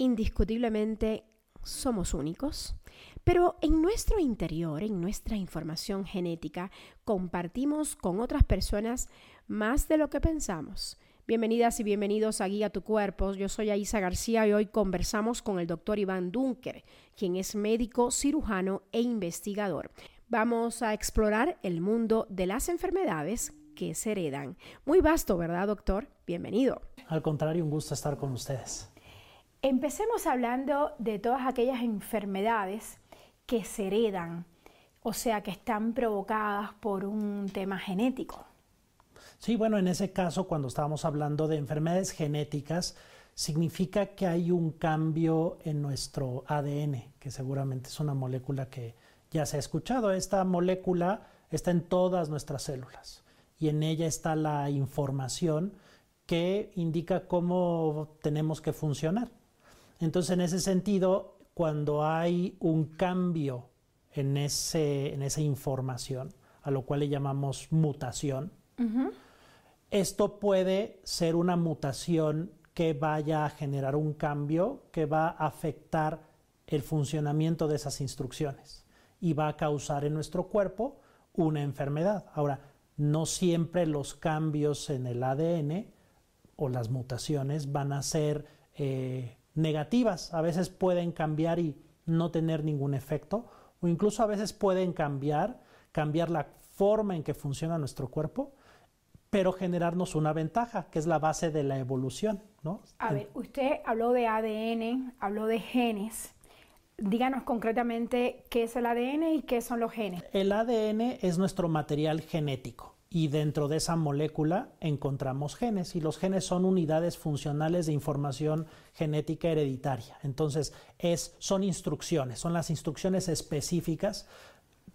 indiscutiblemente somos únicos, pero en nuestro interior, en nuestra información genética, compartimos con otras personas más de lo que pensamos. Bienvenidas y bienvenidos a Guía Tu Cuerpo. Yo soy Aisa García y hoy conversamos con el doctor Iván Dunker, quien es médico, cirujano e investigador. Vamos a explorar el mundo de las enfermedades que se heredan. Muy vasto, ¿verdad, doctor? Bienvenido. Al contrario, un gusto estar con ustedes. Empecemos hablando de todas aquellas enfermedades que se heredan, o sea, que están provocadas por un tema genético. Sí, bueno, en ese caso, cuando estábamos hablando de enfermedades genéticas, significa que hay un cambio en nuestro ADN, que seguramente es una molécula que ya se ha escuchado. Esta molécula está en todas nuestras células y en ella está la información que indica cómo tenemos que funcionar. Entonces, en ese sentido, cuando hay un cambio en, ese, en esa información, a lo cual le llamamos mutación, esto puede ser una mutación que vaya a generar un cambio que va a afectar el funcionamiento de esas instrucciones y va a causar en nuestro cuerpo una enfermedad. Ahora, no siempre los cambios en el ADN o las mutaciones van a ser eh, negativas. A veces pueden cambiar y no tener ningún efecto, o incluso a veces pueden cambiar, cambiar la forma en que funciona nuestro cuerpo, pero generarnos una ventaja, que es la base de la evolución. ¿no? A ver, usted habló de ADN, habló de genes. Díganos concretamente qué es el ADN y qué son los genes. El ADN es nuestro material genético y dentro de esa molécula encontramos genes y los genes son unidades funcionales de información genética hereditaria. Entonces, es, son instrucciones, son las instrucciones específicas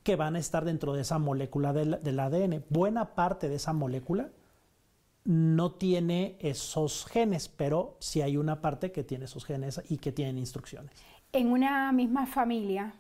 que van a estar dentro de esa molécula del, del ADN. Buena parte de esa molécula no tiene esos genes, pero sí hay una parte que tiene esos genes y que tienen instrucciones. En una misma familia,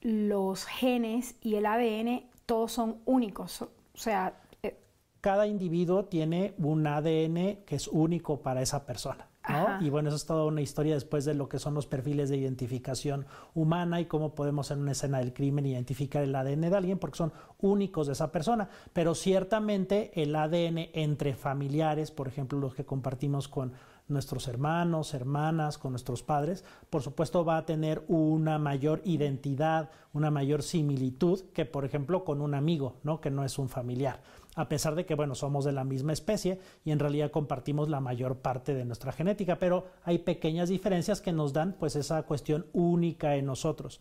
los genes y el ADN todos son únicos, o sea... Eh, Cada individuo tiene un ADN que es único para esa persona. ¿no? Y bueno, eso es toda una historia después de lo que son los perfiles de identificación humana y cómo podemos en una escena del crimen identificar el ADN de alguien porque son únicos de esa persona. Pero ciertamente el ADN entre familiares, por ejemplo, los que compartimos con nuestros hermanos, hermanas, con nuestros padres, por supuesto va a tener una mayor identidad, una mayor similitud que, por ejemplo, con un amigo, ¿no? que no es un familiar. A pesar de que, bueno, somos de la misma especie y en realidad compartimos la mayor parte de nuestra genética, pero hay pequeñas diferencias que nos dan pues esa cuestión única en nosotros.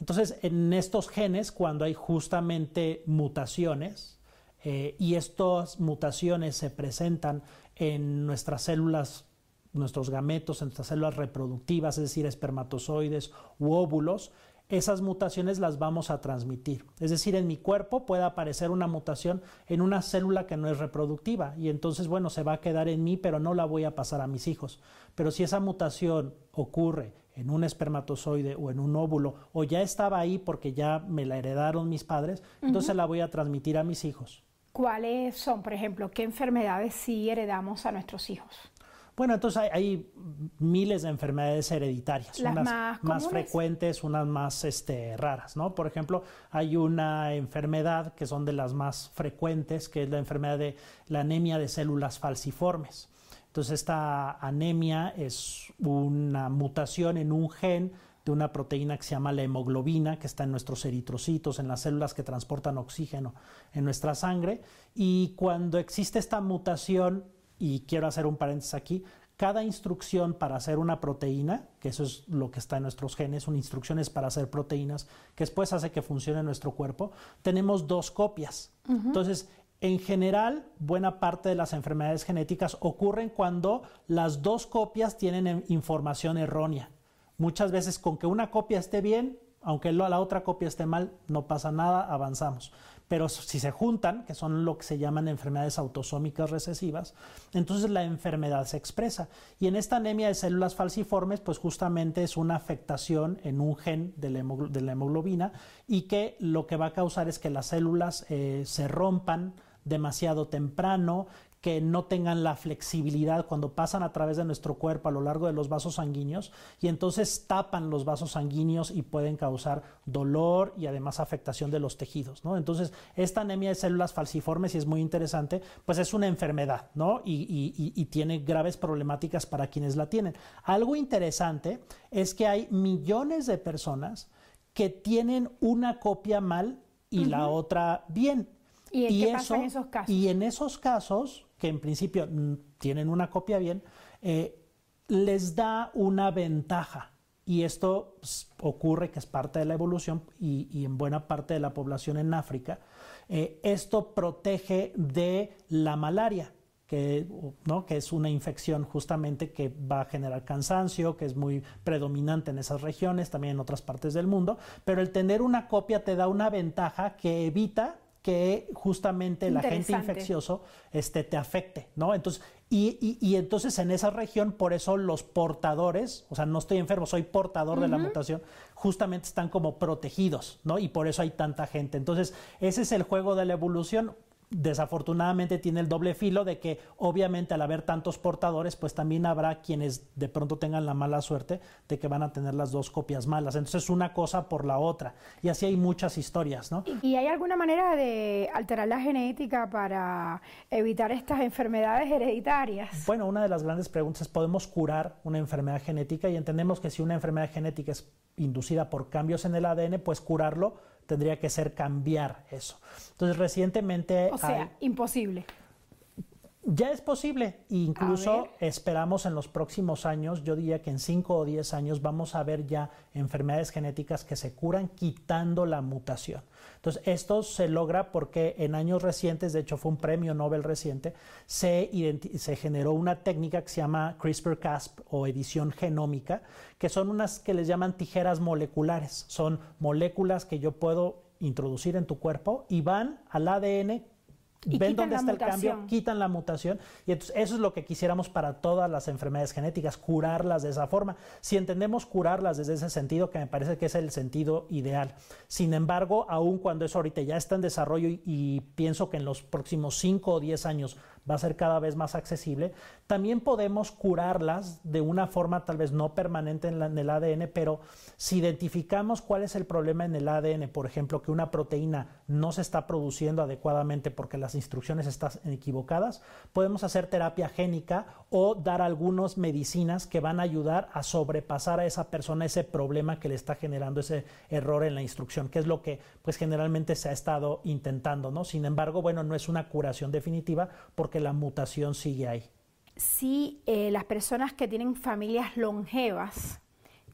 Entonces, en estos genes, cuando hay justamente mutaciones, eh, y estas mutaciones se presentan en nuestras células nuestros gametos, nuestras células reproductivas, es decir, espermatozoides u óvulos, esas mutaciones las vamos a transmitir. Es decir, en mi cuerpo puede aparecer una mutación en una célula que no es reproductiva y entonces, bueno, se va a quedar en mí, pero no la voy a pasar a mis hijos. Pero si esa mutación ocurre en un espermatozoide o en un óvulo o ya estaba ahí porque ya me la heredaron mis padres, entonces la voy a transmitir a mis hijos. ¿Cuáles son, por ejemplo, qué enfermedades sí heredamos a nuestros hijos? Bueno, entonces hay, miles de enfermedades hereditarias, unas más, frecuentes, unas más este, raras, ¿no? Por ejemplo, hay una enfermedad que son de las más frecuentes, que es la enfermedad de la anemia de células falciformes. Entonces, esta anemia es una mutación en un gen de una proteína que se llama la hemoglobina, que está en nuestros eritrocitos, en las células que transportan oxígeno en nuestra sangre. Y cuando existe esta mutación y quiero hacer un paréntesis aquí, cada instrucción para hacer una proteína, que eso es lo que está en nuestros genes, una instrucción es para hacer proteínas, que después hace que funcione nuestro cuerpo, tenemos dos copias. Entonces, en general, buena parte de las enfermedades genéticas ocurren cuando las dos copias tienen información errónea. Muchas veces con que una copia esté bien, aunque la otra copia esté mal, no pasa nada, avanzamos pero si se juntan, que son lo que se llaman enfermedades autosómicas recesivas, entonces la enfermedad se expresa. Y en esta anemia de células falciformes, pues justamente es una afectación en un gen de la, hemoglobina y que lo que va a causar es que las células eh, se rompan demasiado temprano, que no tengan la flexibilidad cuando pasan a través de nuestro cuerpo a lo largo de los vasos sanguíneos y entonces tapan los vasos sanguíneos y pueden causar dolor y además afectación de los tejidos, ¿no? Entonces, esta anemia de células falciformes, y es muy interesante, pues es una enfermedad, ¿no? y tiene graves problemáticas para quienes la tienen. Algo interesante es que hay millones de personas que tienen una copia mal y la otra bien. ¿Y, qué pasa en esos casos? Y en esos casos, que en principio tienen una copia bien, eh, les da una ventaja. Y esto pues, ocurre, que es parte de la evolución y, en buena parte de la población en África. Eh, esto protege de la malaria que, ¿no? que es una infección justamente que va a generar cansancio, que es muy predominante en esas regiones, también en otras partes del mundo, pero el tener una copia te da una ventaja que evita que justamente el agente infeccioso este, te afecte, ¿no? Entonces, y, y, entonces en esa región, por eso los portadores, o sea, no estoy enfermo, soy portador de la mutación, justamente están como protegidos, ¿no? Y por eso hay tanta gente. Entonces, ese es el juego de la evolución desafortunadamente tiene el doble filo de que obviamente al haber tantos portadores, pues también habrá quienes de pronto tengan la mala suerte de que van a tener las dos copias malas. Entonces una cosa por la otra. Y así hay muchas historias, ¿no? ¿Y hay alguna manera de alterar la genética para evitar estas enfermedades hereditarias? Bueno, una de las grandes preguntas es, ¿podemos curar una enfermedad genética? Y entendemos que si una enfermedad genética es inducida por cambios en el ADN, pues curarlo tendría que ser cambiar eso. Entonces, recientemente... O sea, imposible. Ya es posible, incluso esperamos en los próximos años, yo diría que en 5 o 10 años vamos a ver ya enfermedades genéticas que se curan quitando la mutación. Entonces, esto se logra porque en años recientes, de hecho fue un premio Nobel reciente, se, se generó una técnica que se llama CRISPR-Cas o edición genómica, que son unas que les llaman tijeras moleculares. Son moléculas que yo puedo introducir en tu cuerpo y van al ADN ven dónde está el cambio, quitan la mutación y entonces eso es lo que quisiéramos para todas las enfermedades genéticas, curarlas de esa forma. Si entendemos curarlas desde ese sentido, que me parece que es el sentido ideal. Sin embargo, aun cuando eso ahorita ya está en desarrollo y, pienso que en los próximos 5 o 10 años va a ser cada vez más accesible, también podemos curarlas de una forma tal vez no permanente en, en, el ADN, pero si identificamos cuál es el problema en el ADN, por ejemplo, que una proteína no se está produciendo adecuadamente porque las instrucciones están equivocadas, podemos hacer terapia génica o dar algunas medicinas que van a ayudar a sobrepasar a esa persona ese problema que le está generando ese error en la instrucción, que es lo que pues generalmente se ha estado intentando, ¿no? Sin embargo, bueno, no es una curación definitiva porque la mutación sigue ahí. Sí, eh, las personas que tienen familias longevas,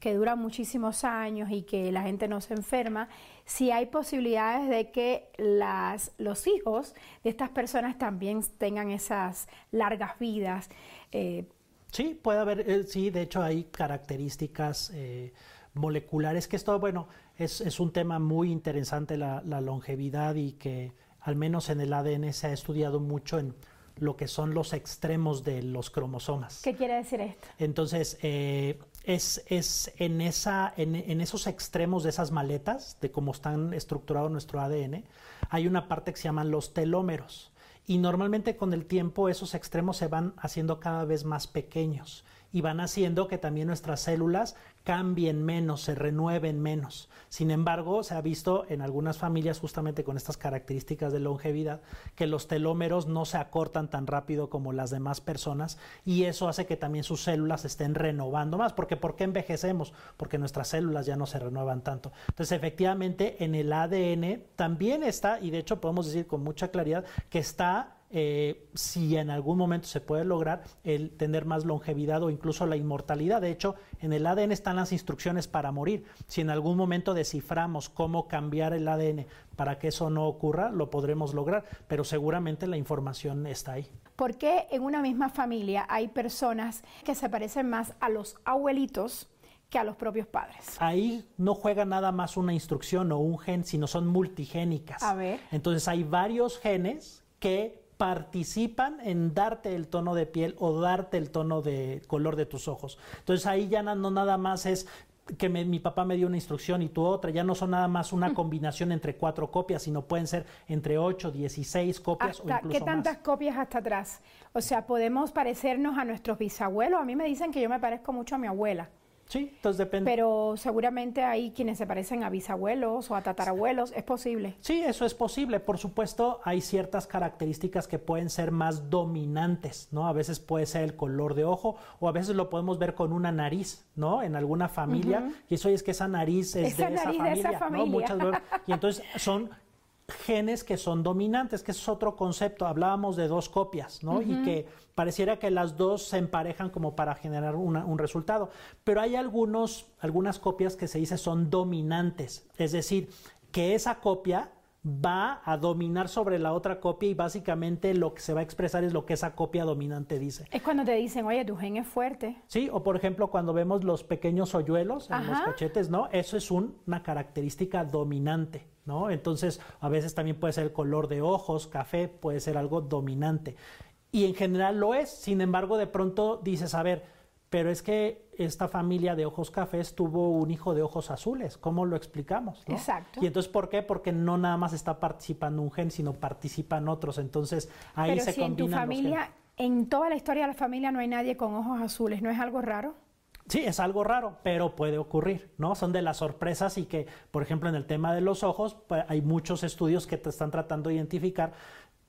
que duran muchísimos años y que la gente no se enferma, si hay posibilidades de que las, los hijos de estas personas también tengan esas largas vidas. Eh, sí, puede haber, eh, sí, de hecho hay características moleculares, que esto, bueno, es, es, un tema muy interesante la, la longevidad y que al menos en el ADN se ha estudiado mucho en lo que son los extremos de los cromosomas. ¿Qué quiere decir esto? Entonces, eh, es, es, en, esa, en, en, esos extremos de esas maletas, de cómo están estructurado nuestro ADN, hay una parte que se llaman los telómeros. Y normalmente con el tiempo esos extremos se van haciendo cada vez más pequeños y van haciendo que también nuestras células cambien menos, se renueven menos. Sin embargo, se ha visto en algunas familias justamente con estas características de longevidad que los telómeros no se acortan tan rápido como las demás personas y eso hace que también sus células estén renovando más. Porque ¿por qué envejecemos? Porque nuestras células ya no se renuevan tanto. Entonces, efectivamente, en el ADN también está, y de hecho podemos decir con mucha claridad, que está eh, si en algún momento se puede lograr el tener más longevidad o incluso la inmortalidad. De hecho, en el ADN están las instrucciones para morir. Si en algún momento desciframos cómo cambiar el ADN para que eso no ocurra, lo podremos lograr, pero seguramente la información está ahí. ¿Por qué en una misma familia hay personas que se parecen más a los abuelitos? que a los propios padres. Ahí no juega nada más una instrucción o un gen, sino son multigénicas. A ver. Entonces hay varios genes que participan en darte el tono de piel o darte el tono de color de tus ojos. Entonces ahí ya no, nada más es que mi papá me dio una instrucción y tú otra, ya no son nada más una combinación entre cuatro copias, sino pueden ser entre ocho, dieciséis copias o incluso ¿Qué tantas copias hasta atrás? O sea, podemos parecernos a nuestros bisabuelos. A mí me dicen que yo me parezco mucho a mi abuela. Sí, entonces depende. Pero seguramente hay quienes se parecen a bisabuelos o a tatarabuelos, ¿es posible? Sí, eso es posible. Por supuesto, hay ciertas características que pueden ser más dominantes, ¿no? A veces puede ser el color de ojo o a veces lo podemos ver con una nariz, ¿no? En alguna familia. Y eso es que esa nariz es de, esa familia, de esa familia, Muchas veces. Y entonces son genes que son dominantes, que es otro concepto. Hablábamos de dos copias, ¿no? Y que pareciera que las dos se emparejan como para generar un resultado. Pero hay algunos, algunas copias que se dice son dominantes, es decir, que esa copia va a dominar sobre la otra copia y básicamente lo que se va a expresar es lo que esa copia dominante dice. Es cuando te dicen, oye, tu gen es fuerte. Sí, o por ejemplo cuando vemos los pequeños hoyuelos en los cachetes, ¿no? Eso es una característica dominante. ¿no? Entonces, a veces también puede ser el color de ojos, café, puede ser algo dominante. Y en general lo es, sin embargo, de pronto dices, a ver, pero es que esta familia de ojos cafés tuvo un hijo de ojos azules, ¿cómo lo explicamos? Exacto. Y entonces, ¿por qué? Porque no nada más está participando un gen, sino participan otros. Entonces, ahí pero se si en tu familia, en toda la historia de la familia no hay nadie con ojos azules, ¿no es algo raro? Sí, es algo raro, pero puede ocurrir, ¿no? Son de las sorpresas y que, por ejemplo, en el tema de los ojos, pues, hay muchos estudios que te están tratando de identificar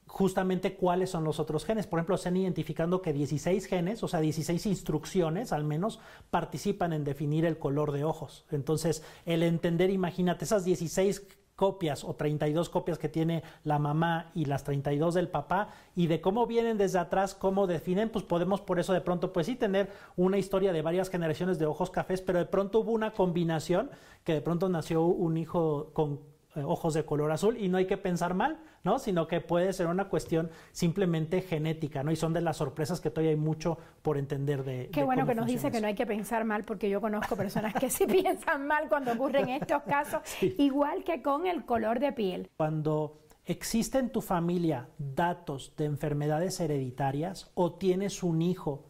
justamente cuáles son los otros genes. Por ejemplo, están identificando que 16 genes, o sea, 16 instrucciones al menos, participan en definir el color de ojos. Entonces, el entender, imagínate, esas 16 copias o 32 copias que tiene la mamá y las 32 del papá y de cómo vienen desde atrás, cómo definen, pues podemos por eso de pronto, pues sí, tener una historia de varias generaciones de ojos cafés, pero de pronto hubo una combinación que de pronto nació un hijo con ojos de color azul y no hay que pensar mal, ¿no? Sino que puede ser una cuestión simplemente genética, ¿no? Y son de las sorpresas que todavía hay mucho por entender de Qué bueno que nos dice que no hay que pensar mal porque yo conozco personas que sí piensan mal cuando ocurren estos casos, igual que con el color de piel. Cuando existe en tu familia datos de enfermedades hereditarias o tienes un hijo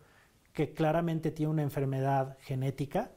que claramente tiene una enfermedad genética,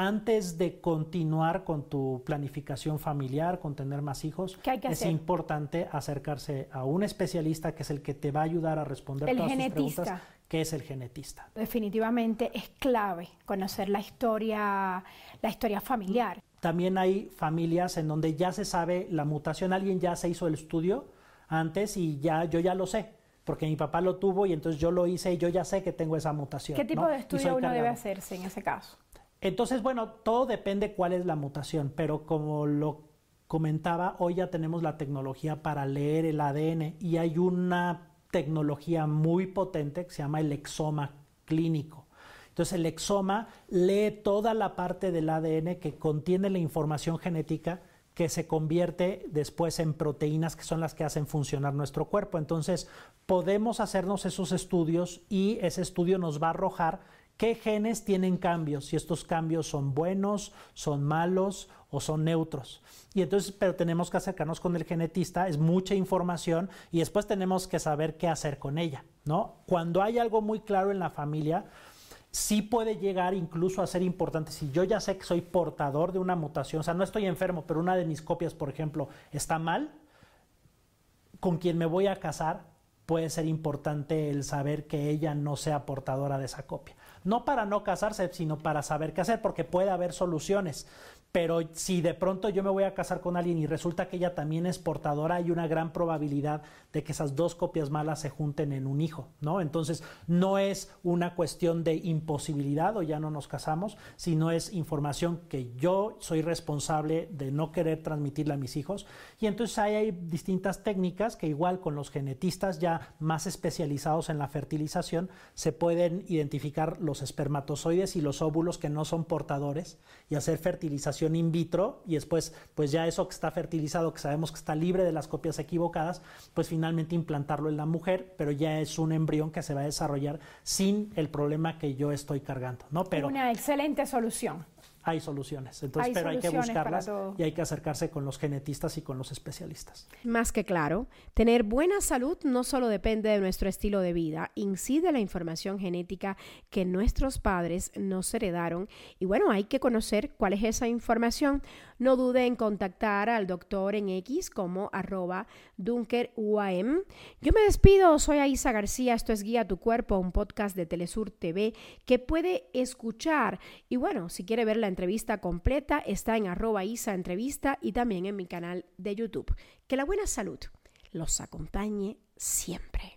antes de continuar con tu planificación familiar, con tener más hijos, es importante acercarse a un especialista que es el que te va a ayudar a responder todas tus preguntas, que es el genetista. Definitivamente es clave conocer la historia, la historia familiar. También hay familias en donde ya se sabe la mutación, alguien ya se hizo el estudio antes y ya yo ya lo sé porque mi papá lo tuvo y entonces yo lo hice y yo ya sé que tengo esa mutación. ¿Qué tipo de estudio uno debe hacerse en ese caso? Entonces, bueno, todo depende cuál es la mutación, pero como lo comentaba, hoy ya tenemos la tecnología para leer el ADN y hay una tecnología muy potente que se llama el exoma clínico. Entonces el exoma lee toda la parte del ADN que contiene la información genética que se convierte después en proteínas que son las que hacen funcionar nuestro cuerpo. Entonces podemos hacernos esos estudios y ese estudio nos va a arrojar qué genes tienen cambios, si estos cambios son buenos, son malos o son neutros. Y entonces, pero tenemos que acercarnos con el genetista, es mucha información y después tenemos que saber qué hacer con ella, ¿no? Cuando hay algo muy claro en la familia, sí puede llegar incluso a ser importante. Si yo ya sé que soy portador de una mutación, o sea, no estoy enfermo, pero una de mis copias, por ejemplo, está mal, con quien me voy a casar, puede ser importante el saber que ella no sea portadora de esa copia no para no casarse, sino para saber qué hacer, porque puede haber soluciones. Pero si de pronto yo me voy a casar con alguien y resulta que ella también es portadora, hay una gran probabilidad de que esas dos copias malas se junten en un hijo, ¿no? Entonces, no es una cuestión de imposibilidad o ya no nos casamos, sino es información que yo soy responsable de no querer transmitirle a mis hijos. Y entonces hay distintas técnicas que igual con los genetistas ya más especializados en la fertilización se pueden identificar los espermatozoides y los óvulos que no son portadores y hacer fertilización in vitro y después pues ya eso que está fertilizado, que sabemos que está libre de las copias equivocadas, pues finalmente implantarlo en la mujer, pero ya es un embrión que se va a desarrollar sin el problema que yo estoy cargando, ¿no? Pero una excelente solución. Hay soluciones. Entonces, pero hay que buscarlas y hay que acercarse con los genetistas y con los especialistas. Más que claro, tener buena salud no solo depende de nuestro estilo de vida, incide la información genética que nuestros padres nos heredaron y bueno, hay que conocer cuál es esa información. No dude en contactar al doctor en X como arroba dunkeruam. Yo me despido, soy Aisa García, esto es Guía tu Cuerpo, un podcast de Telesur TV que puede escuchar y bueno, si quiere ver la entrevista completa está en arroba Isa Entrevista y también en mi canal de YouTube. Que la buena salud los acompañe siempre.